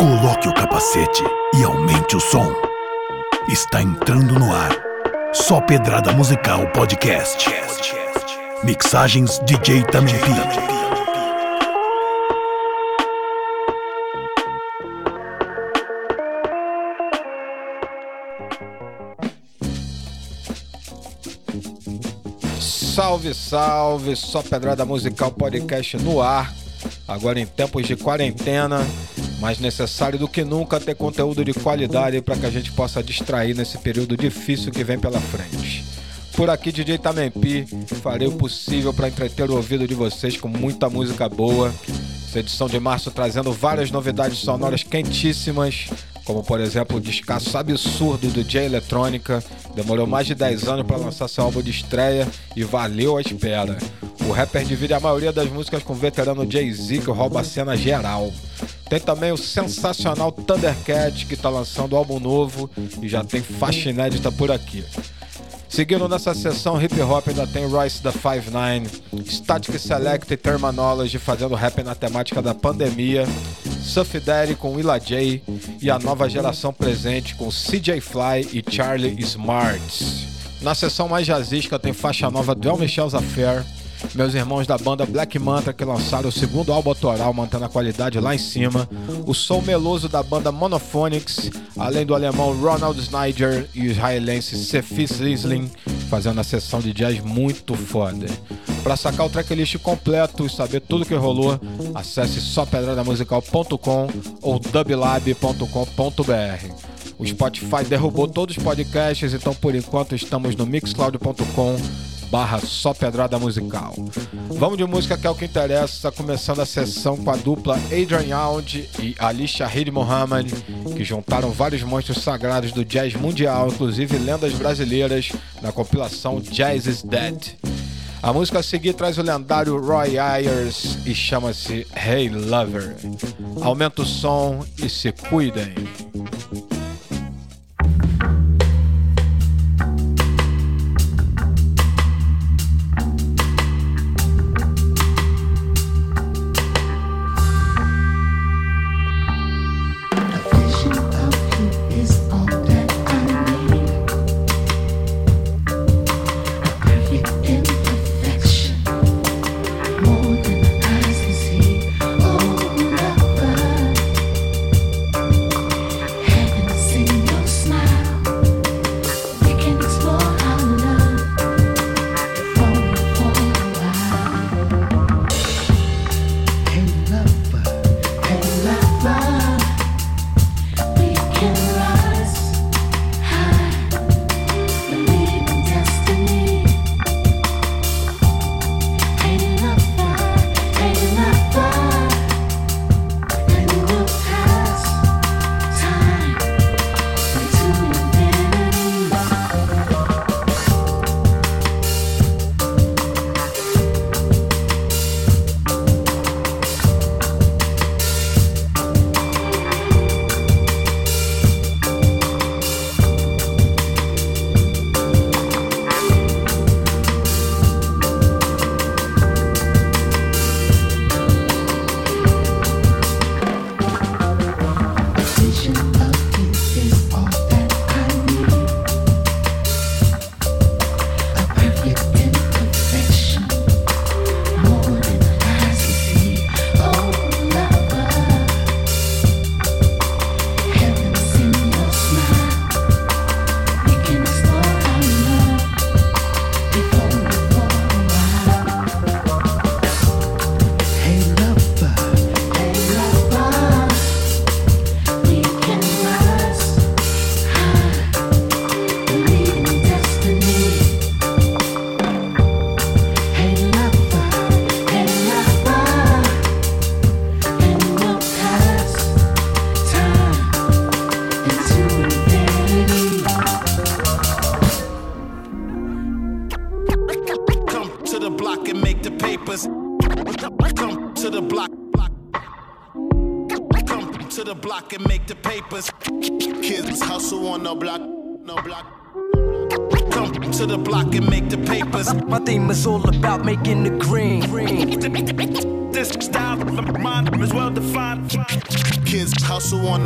Coloque o capacete e aumente o som. Está entrando no ar. Só Pedrada Musical Podcast. Mixagens DJ Tamempi. Salve, salve! Só Pedrada Musical Podcast no ar. Agora em tempos de quarentena, mais necessário do que nunca ter conteúdo de qualidade para que a gente possa distrair nesse período difícil que vem pela frente. Por aqui, DJ Tamempi, farei o possível para entreter o ouvido de vocês com muita música boa. Essa edição de março trazendo várias novidades sonoras quentíssimas, como por exemplo o descasso absurdo do J Eletrônica. Demorou mais de 10 anos para lançar seu álbum de estreia e valeu a espera. O rapper divide a maioria das músicas com o veterano Jay-Z, que rouba a cena geral. Tem também o sensacional Thundercat, que está lançando álbum novo e já tem faixa inédita por aqui. Seguindo nessa sessão hip hop ainda tem Royce da 59, Static Select e Terminology fazendo rap na temática da pandemia, Suff Daddy com Willa J e a nova geração presente com CJ Fly e Charlie Smart. Na sessão mais jazzística tem faixa nova do El Michel's Affair, meus irmãos da banda Black Manta que lançaram o segundo álbum autoral, mantendo a qualidade lá em cima, o som meloso da banda Monophonics, além do alemão Ronald Snyder e o israelense Sefis Lisling, fazendo a sessão de jazz muito foda. Para sacar o tracklist completo e saber tudo que rolou, acesse sópedradamusical.com ou dublab.com.br. O Spotify derrubou todos os podcasts, então por enquanto estamos no mixcloud.com barra só pedrada musical. Vamos de música que é o que interessa, começando a sessão com a dupla Adrian Yound e Ali Shahid Mohammed, que juntaram vários monstros sagrados do jazz mundial, inclusive lendas brasileiras, na compilação Jazz is Dead. A música a seguir traz o lendário Roy Ayers e chama-se Hey Lover. Aumenta o som e se cuidem.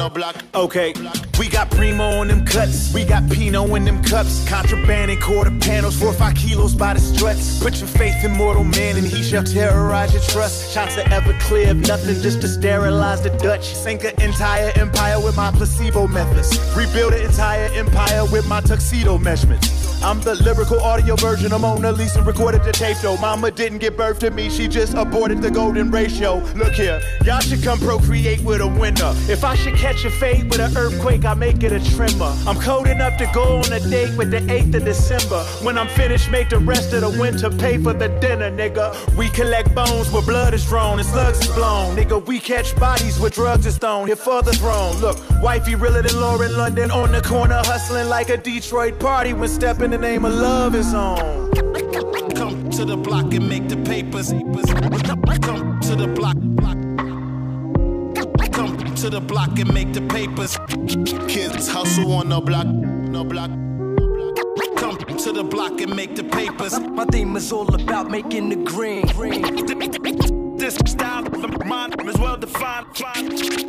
The block. Okay, we got Primo on them cuts. We got Pino in them cups. Contraband and quarter panels, four or five kilos by the struts. Put your faith in mortal man and he shall terrorize your trust. Shots are ever clear of nothing just to sterilize the Dutch. Sink an entire empire with my placebo methods. Rebuild an entire empire with my tuxedo measurements. I'm the lyrical audio version of Mona Lisa recorded the tape though. Mama didn't give birth to me, she just aborted the golden ratio. Look here, y'all should come procreate with a winner. If I should catch a fade with an earthquake, I make it a tremor. I'm cold enough to go on a date with the 8th of December. When I'm finished, make the rest of the winter pay for the dinner, nigga. We collect bones where blood is drawn and slugs is blown. Nigga, we catch bodies where drugs is thrown. Here for the throne. Look, wifey realer than Lauren London on the corner, hustling like a Detroit party when stepping the name of love is on. Come to the block and make the papers. Come to the block. Come to the block and make the papers. Kids hustle on the block. No block. Come to the block and make the papers. My theme is all about making the green. This style, is well defined.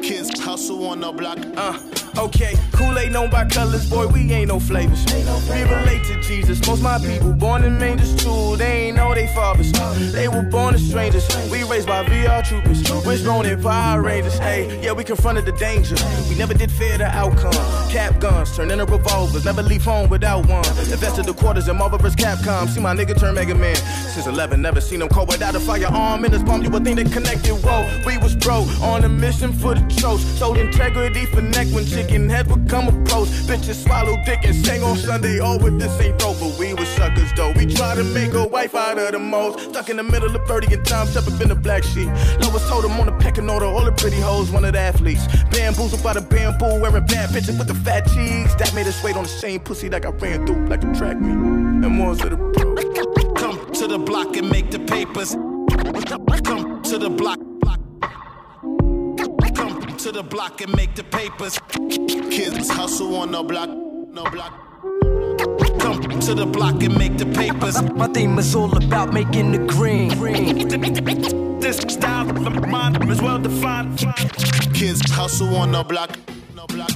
Kids hustle on the block. Uh. Okay, Kool-Aid known by colors, boy, we ain't no flavors. We relate to Jesus. Most my people born in mangers too. They ain't know they fathers. They were born as strangers. We raised by VR troopers. Wishbone in Power Rangers. Hey, yeah, we confronted the danger. We never did fear the outcome. Cap guns turn into revolvers. Never leave home without one. Invested the quarters in Marvel vs. Capcom. See my nigga turn Mega Man. Since 11, never seen him cold without a firearm in his palm. You would think they connected. Whoa, we was bro on a mission for the tropes. Sold integrity for neck when chicken head would come approach. Bitches swallow dick and sing on Sunday. Oh, but this ain't dope, but we was suckers though. We try to make a wife out of the most. Stuck in the middle of Birdie and Tom, up in the black sheep. Lois told him on the pecking order, all the pretty hoes, one of the athletes. Bamboozled by the bamboo, wearing bad bitches with the fat cheeks. That made us wait on the same pussy like I ran through, like a track me. And more to the pro. Come to the block and make the papers. Come to the block the block and make the papers. Kids hustle on the block, no block. Come to the block and make the papers. My theme is all about making the green. green. This style, mine is well defined. Kids hustle on the block, no block.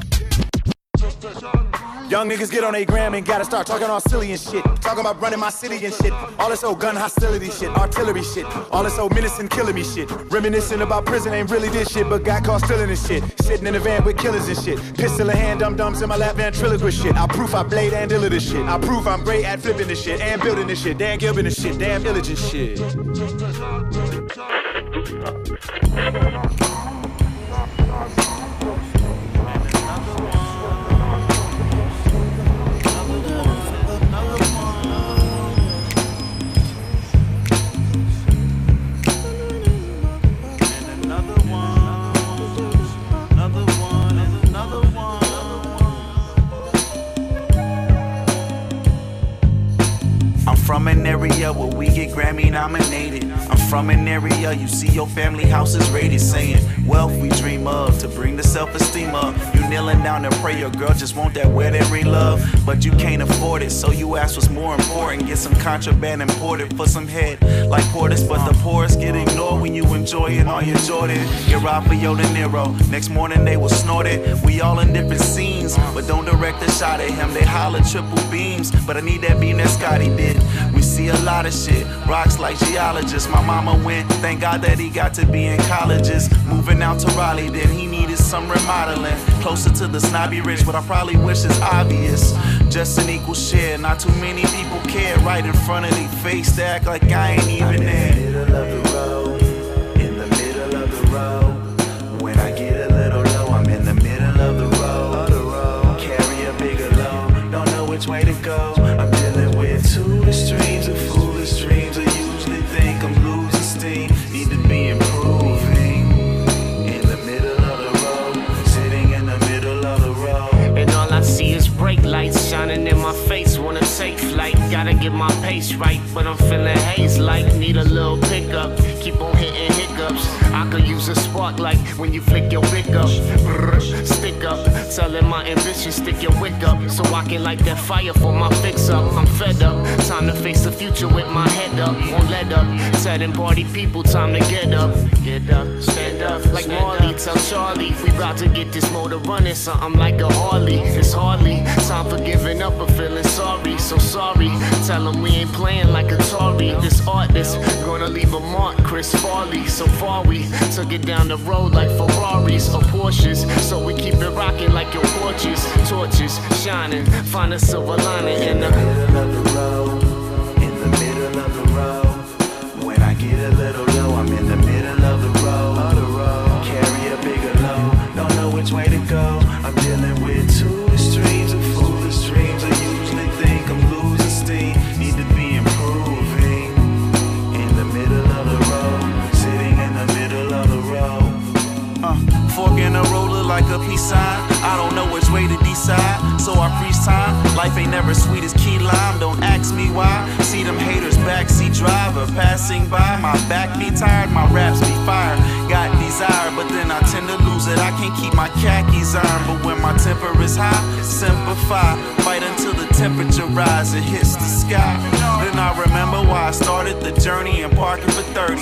Young niggas get on a gram and gotta start talking all silly and shit. Talking about running my city and shit. All this old gun hostility shit, artillery shit. All this old menacing killing me shit. Reminiscing about prison ain't really this shit, but got caught stealing this shit. Sitting in a van with killers and shit. Pistol in hand, dum dums in my lap, ventriloquist shit. I proof I blade and dealer this shit. I prove I'm great at flipping this shit and building this shit. Dan Gilbert this shit, damn illigent shit. From an area where we get Grammy nominated. I'm from an area you see your family house is rated, saying wealth we dream of to bring the self esteem up. Kneeling down to pray, your girl just want that wet every love, but you can't afford it, so you ask what's more important. Get some contraband imported for some head like Portis, but the poorest get ignored when you enjoying all your Jordan. For your De Niro. Next morning they will snort it. We all in different scenes, but don't direct a shot at him. They holler triple beams, but I need that beam that Scotty did. We see a lot of shit, rocks like geologists. My mama went, thank God that he got to be in colleges. Moving out to Raleigh, then he needed some remodeling. Closer to the snobby rich, but I probably wish is obvious. Just an equal share, not too many people care. Right in front of their face, they act like I ain't even there. Get my pace right. But I'm feeling haze like need a little pickup. Keep on could use a spark like when you flick your pick up. Brr, stick up, telling my ambition, stick your wick up. So I can light that fire for my fix up. I'm fed up, time to face the future with my head up. Won't let up, setting party people, time to get up. Get up, stand up, like Marley. Tell Charlie, we about to get this motor running, something like a Harley. It's hardly time for giving up or feeling sorry. So sorry, tell them we ain't playing like Atari. This artist gonna leave a mark, Chris Farley. So far we took it down the road like Ferraris or Porsches. So we keep it rocking like your porches, torches shining. Find a silver lining in the middle of the road, never sweet as key lime. Don't ask me why. See them haters backseat driver passing by. My back be tired, my raps be fire. Got desire, but then I tend to lose it. I can't keep my khakis on, but when my temper is high, simplify. Fight until the temperature rises, it hits the sky. Then I remember why I started the journey and parking for 30.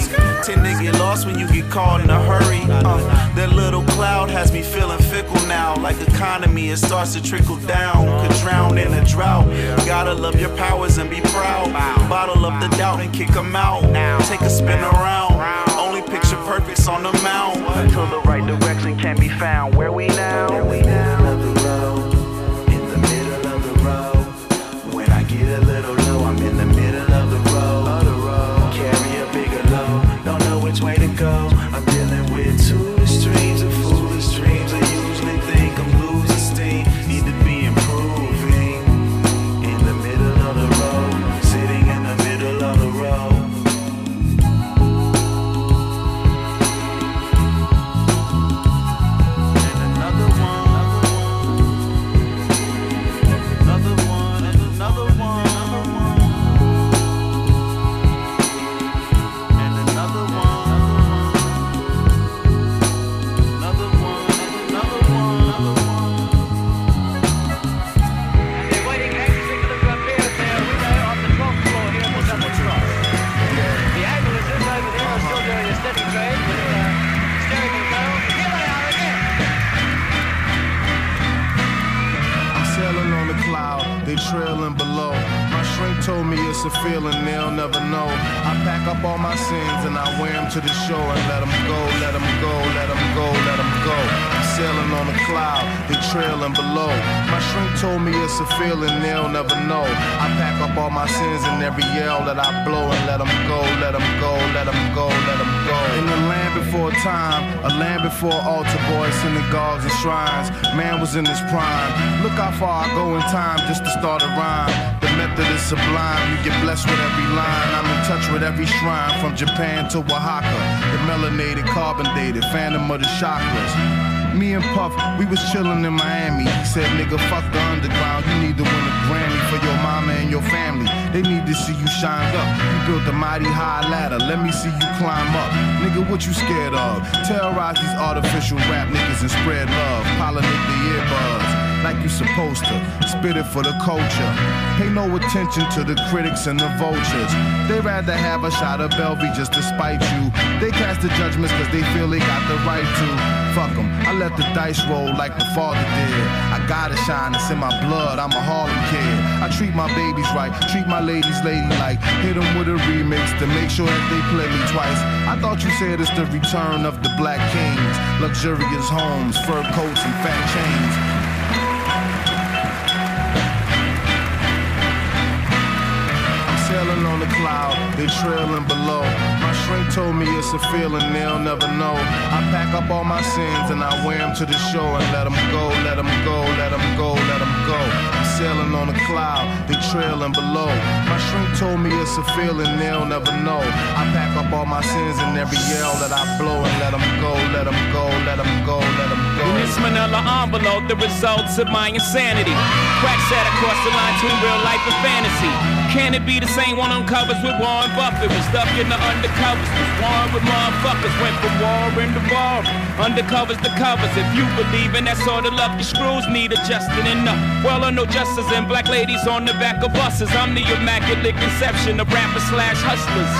Tend to get lost when you get caught in a hurry. Uh, that little cloud has me feeling fickle now. Like economy, it starts to trickle down. Could drown in a drought. Gotta love your powers and be proud. Bottle up the doubt and kick 'em out. Take a spin around. Only picture perfect's on the mound. Until the right direction can be found. Where we now? In the middle feeling they'll never know. I pack up all my sins and I wear them to the shore and let them go, let them go, let them go, let them go. I'm sailing on the cloud, they trailing below. My shrink told me it's a feeling they'll never know. I pack up all my sins and every yell that I blow and let them go, let them go, let them go, let them go. In the land before time, a land before altar boys, synagogues and shrines. Man was in his prime. Look how far I go in time just to start a rhyme. The sublime. You get blessed with every line. I'm in touch with every shrine from Japan to Oaxaca. The melanated, carbon dated, phantom of the chakras. Me and Puff, we was chillin' in Miami. He said, nigga, fuck the underground. You need to win a Grammy for your mama and your family. They need to see you shined up. You built a mighty high ladder. Let me see you climb up. Nigga, what you scared of? Terrorize these artificial rap niggas and spread love. Pollinate the earbuds like you supposed to. Spit it for the culture. Pay no attention to the critics and the vultures. They rather have a shot of Belvy just to spite you. They cast the judgments cause they feel they got the right to. Fuck 'em. I let the dice roll like the father did. I gotta shine, it's in my blood. I'm a Harlem kid. I treat my babies right, treat my ladies ladylike. Hit 'em with a remix to make sure that they play me twice. I thought you said it's the return of the black kings. Luxurious homes, fur coats, and fat chains. sailing on the cloud, they trailing below. My shrink told me it's a feeling they'll never know. I pack up all my sins and I wear them to the shore and let them go, let them go, let them go, let them go. I'm sailing on a cloud, they trailing below. My shrink told me it's a feeling they'll never know. I pack up all my sins and every yell that I blow and let them go, let them go, let them go, let them go. In this manila envelope, the results of my insanity. Cracks head across the line between real life and fantasy. Can it be the same one on covers with Warren Buffett? Was stuck in the undercovers, was warm with motherfuckers. Went from war into war, undercovers the covers. If you believe in that sort of love, your screws need adjusting enough. Well, I know justice and black ladies on the back of buses. I'm the immaculate conception of rappers slash hustlers.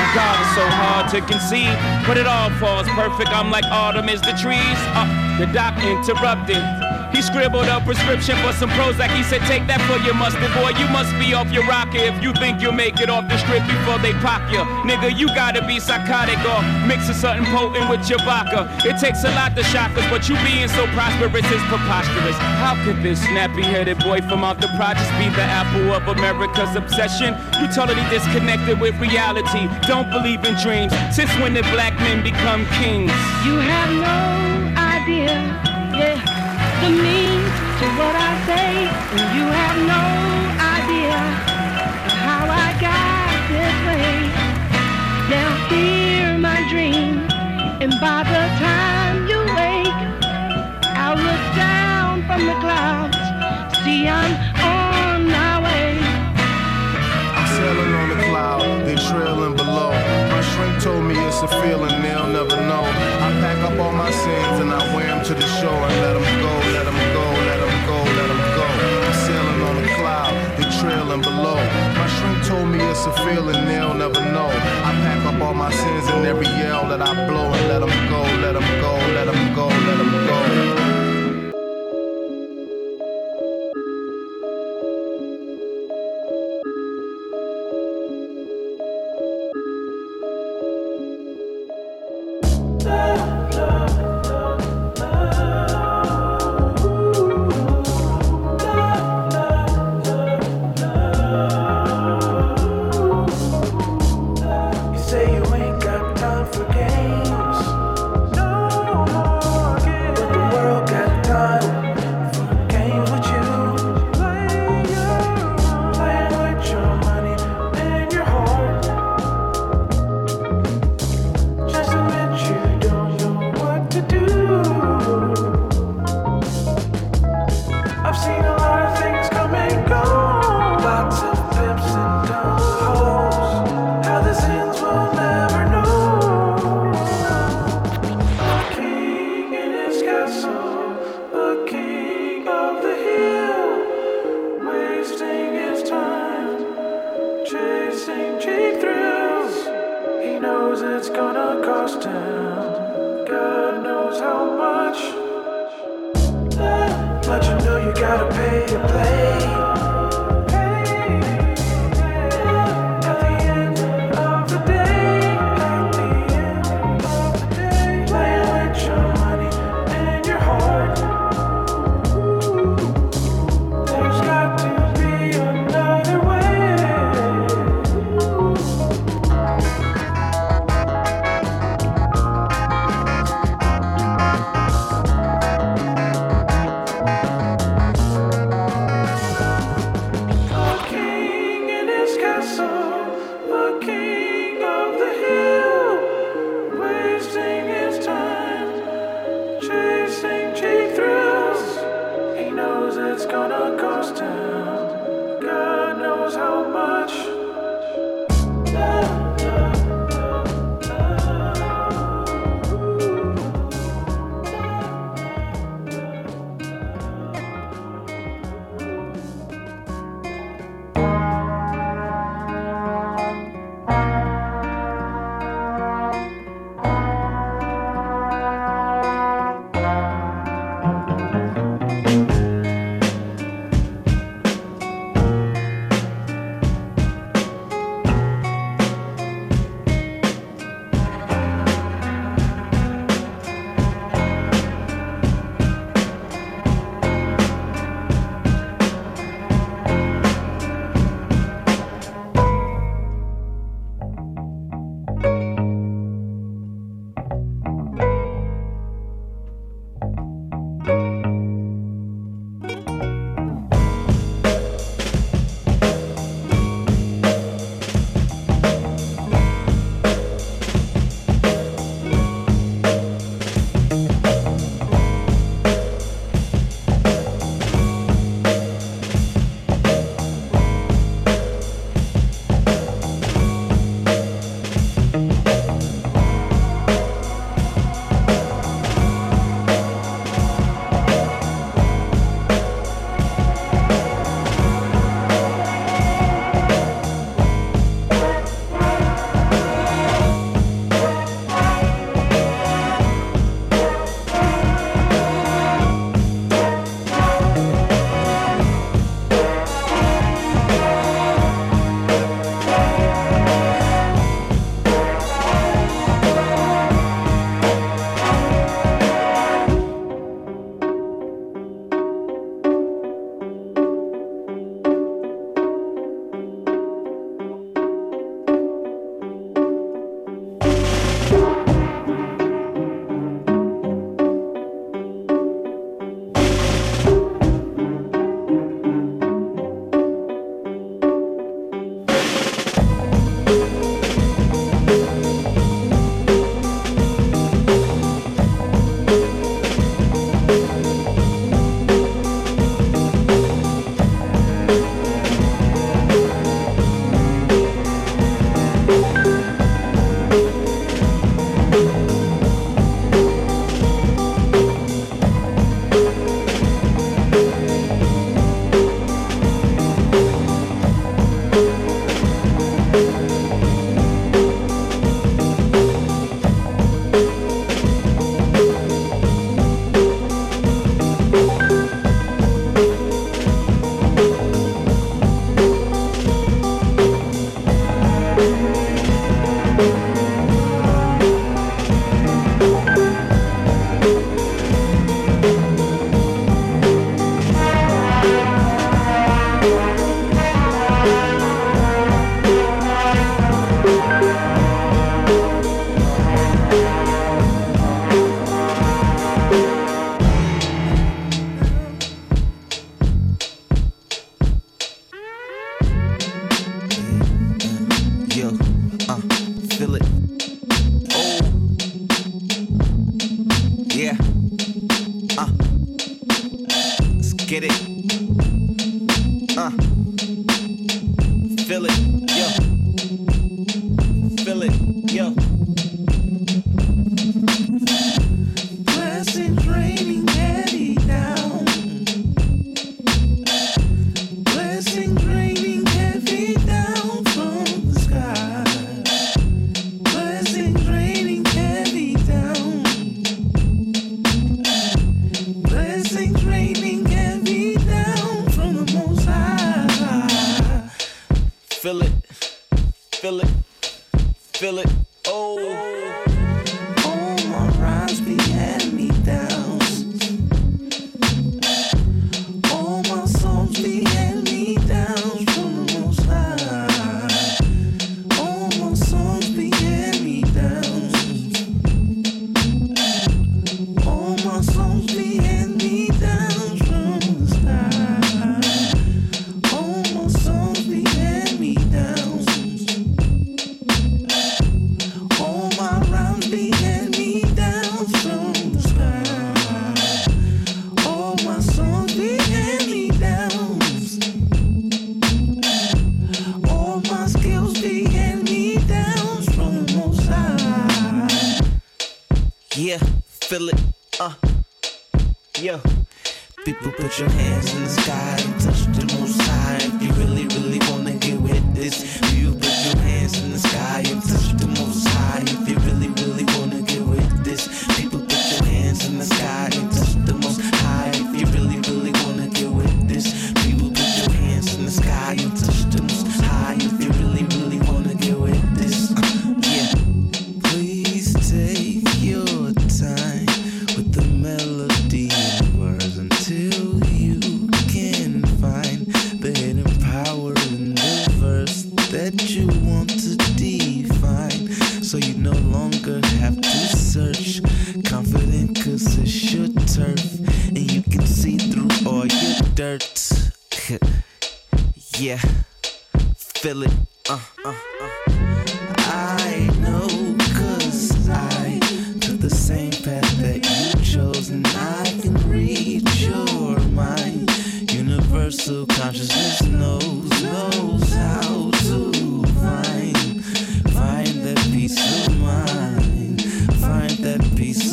My God, it's so hard to conceive, but it all falls perfect. I'm like autumn is the trees. Uh, the doc interrupted. He scribbled a prescription for some Prozac. He said, Take that for your mustard, boy. You must be off your rocker if you think you'll make it off the strip before they pop you. Nigga, you gotta be psychotic or mixing something potent with your vodka. It takes a lot to shock us, but you being so prosperous is preposterous. How could this snappy headed boy from out the projects be the apple of America's obsession? You totally disconnected with reality. Don't believe in dreams. Since when did black men become kings? You have no idea, yeah, means to what I say. And you have no idea of how I got this way. Now hear my dream, and by the time you wake, I'll look down from the clouds. See, I'm on my way. I'm sailing on the cloud, they trailing below. My shrink told me it's a feeling they'll never know. I pack up all my sins and I wear them to the shore and let told me it's a feeling they'll never know. I pack up all my sins and every yell that I blow and let them go, let them go, let them go, let them go.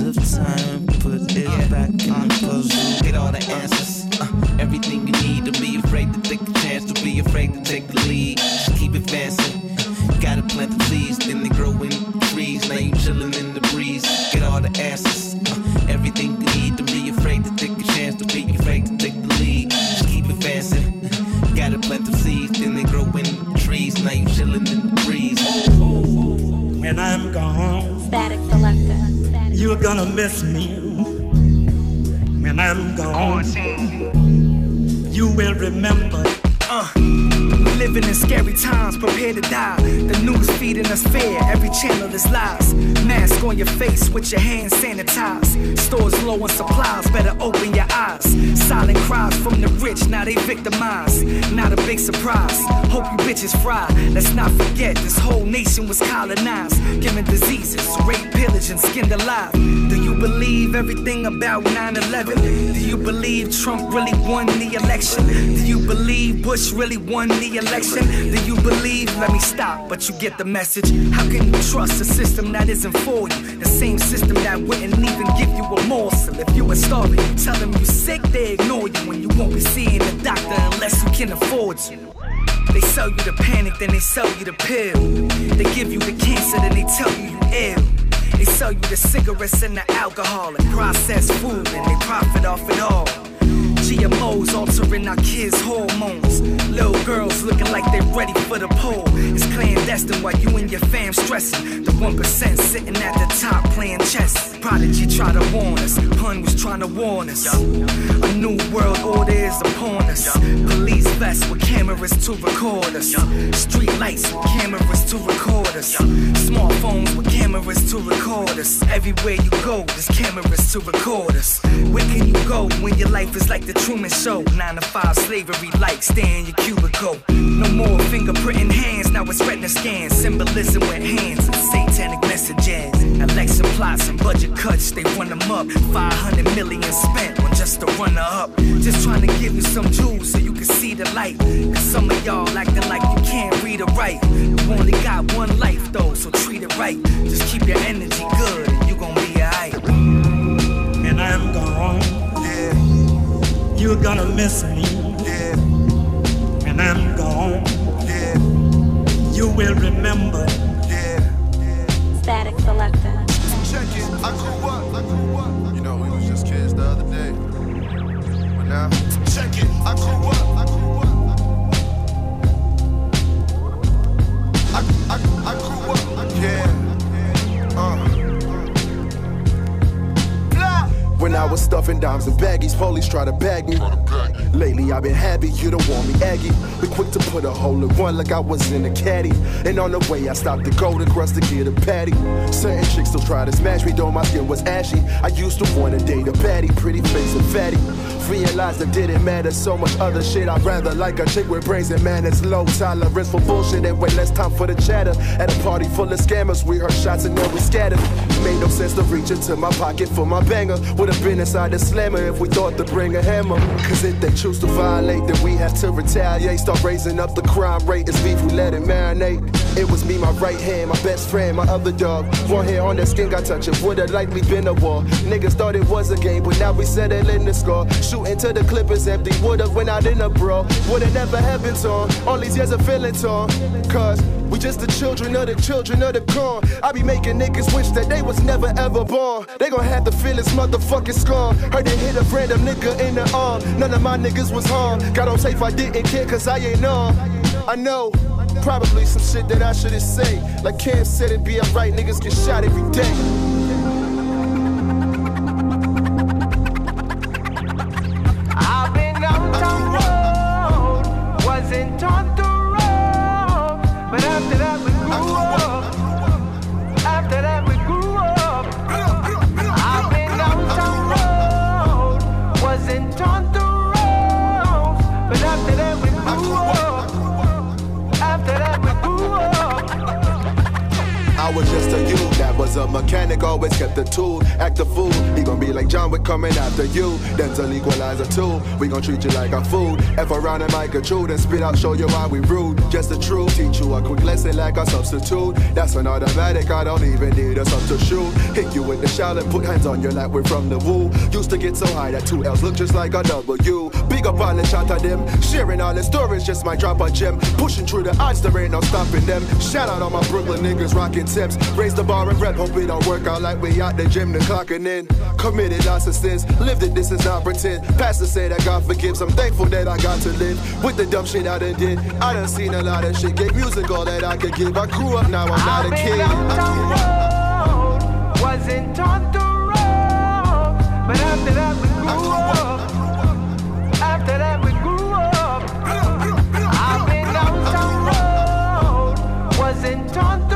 Of time, put it back in the puzzle. Get all the answers, uh, everything you need. Don't be afraid to take a chance, don't be afraid to take the lead. Just keep advancing. Gotta plant the seeds, I'm gone, you will remember. Uh, living in scary times, prepare to die. The news feeding us fear, every channel is lies. Mask on your face with your hands sanitized. Stores low on supplies, better open your eyes. Silent cries from the rich, now they victimized. Not a big surprise. Hope you bitches fry. Let's not forget, this whole nation was colonized. Given diseases, rape, pillage, and skinned alive. Believe everything about 9 11? Do you believe Trump really won the election? Do you believe Bush really won the election? Do you believe? Let me stop, but you get the message. How can you trust a system that isn't for you? The same system that wouldn't even give you a morsel. If you a starving, you tell them you're sick, they ignore you. When you won't be seeing a doctor unless you can afford to. They sell you the panic, then they sell you the pill. They give you the cancer, then they tell you you ill. They sell you the cigarettes and the alcohol and processed food, and they profit off it all. GMOs altering our kids' hormones. Little girls looking like they're ready for the pole. It's clandestine while you and your fam stressing. The 1% sitting at the top playing chess. Prodigy try to warn us. Pun was trying to warn us. A new world order is upon us. Police vests with cameras to record us. Street lights with cameras to record us. Smartphones with cameras to record us. Everywhere you go, there's cameras to record us. Where can you go when your life is like the Truman Show? Nine to five slavery, like stay in your cubicle. No more fingerprinting hands, now it's retina scans. Symbolism with hands and satanic messages. Election plots and budget cuts, they run them up. 500 million spent on just just a runner up. Just trying to give you some jewels so you can see the light. Cause some of y'all acting like you can't read or write. You only got one life though, so treat it right. Just keep your energy good and you gon' be alright. And I'm gone. Yeah. You're gonna miss me. Yeah. I'm gone. Yeah. You will remember. Yeah. Statik Selektah. Check it. I grew up. I grew up. You know, we was just kids the other day. But now, When I was stuffing dimes and baggies, police try to bag me. Lately I've been happy, you don't want me aggy. Been quick to put a hole in one like I was in a caddy. And on the way I stopped to go to crust to get a patty. Certain chicks still try to smash me, though my skin was ashy. I used to want to date a baddie, pretty face and fatty. Realized it didn't matter so much other shit. I'd rather like a chick with brains and manners. Low tolerance for bullshit and way less time for the chatter. At a party full of scammers, we heard shots and then we scattered. Made no sense to reach into my pocket for my banger. Would have been inside the slammer if we thought to bring a hammer. Cause if they choose to violate, then we have to retaliate. Start raising up the crime rate. It's beef, we let it marinate. It was me, my right hand, my best friend, my other dog. One hair on their skin got touched, it. Would've likely been a war. Niggas thought it was a game, but now we settling the score. Shooting to the clip is empty. Would've went out in a bro. Would've never happened on. All these years of feeling torn. Cause we just the children of the children of the corn. I be making niggas wish that they was never ever born. They gon' have to feel this motherfucking scorn. Heard it hit a random nigga in the arm. None of my niggas was harmed. Got on safe, I didn't care cause I ain't on. I know. Probably some shit that I shouldn't say. Like Cam said, it be alright, niggas get shot every day. Mechanic, always kept the tool. Act a fool, he gon' be like John Wick coming after you. Denzel equalizer too, we gon' treat you like a food. F around and Mike a true, then spit out, show you why we rude. Just the truth, teach you a quick lesson like a substitute. That's an automatic, I don't even need a substitute. Hit you with the shout and put hands on you like we're from the woo. Used to get so high that two L's look just like a W. Big up all the shot at them, sharing all the stories, just might drop a gem. Pushing through the odds, there ain't no stopping them. Shout out all my Brooklyn niggas rocking tips. Raise the bar and rep, hope it don't I work out like we out the gym, then clocking in. Committed narcissists, live the distance, not pretend. Pastor said that God forgives, I'm thankful that I got to live with the dumb shit I done did. I done seen a lot of shit, gave music all that I could give. I grew up, now I'm not I've a kid. Road, wasn't taught the road, but after that we grew, up. After that we grew up. I've been out on road, wasn't taught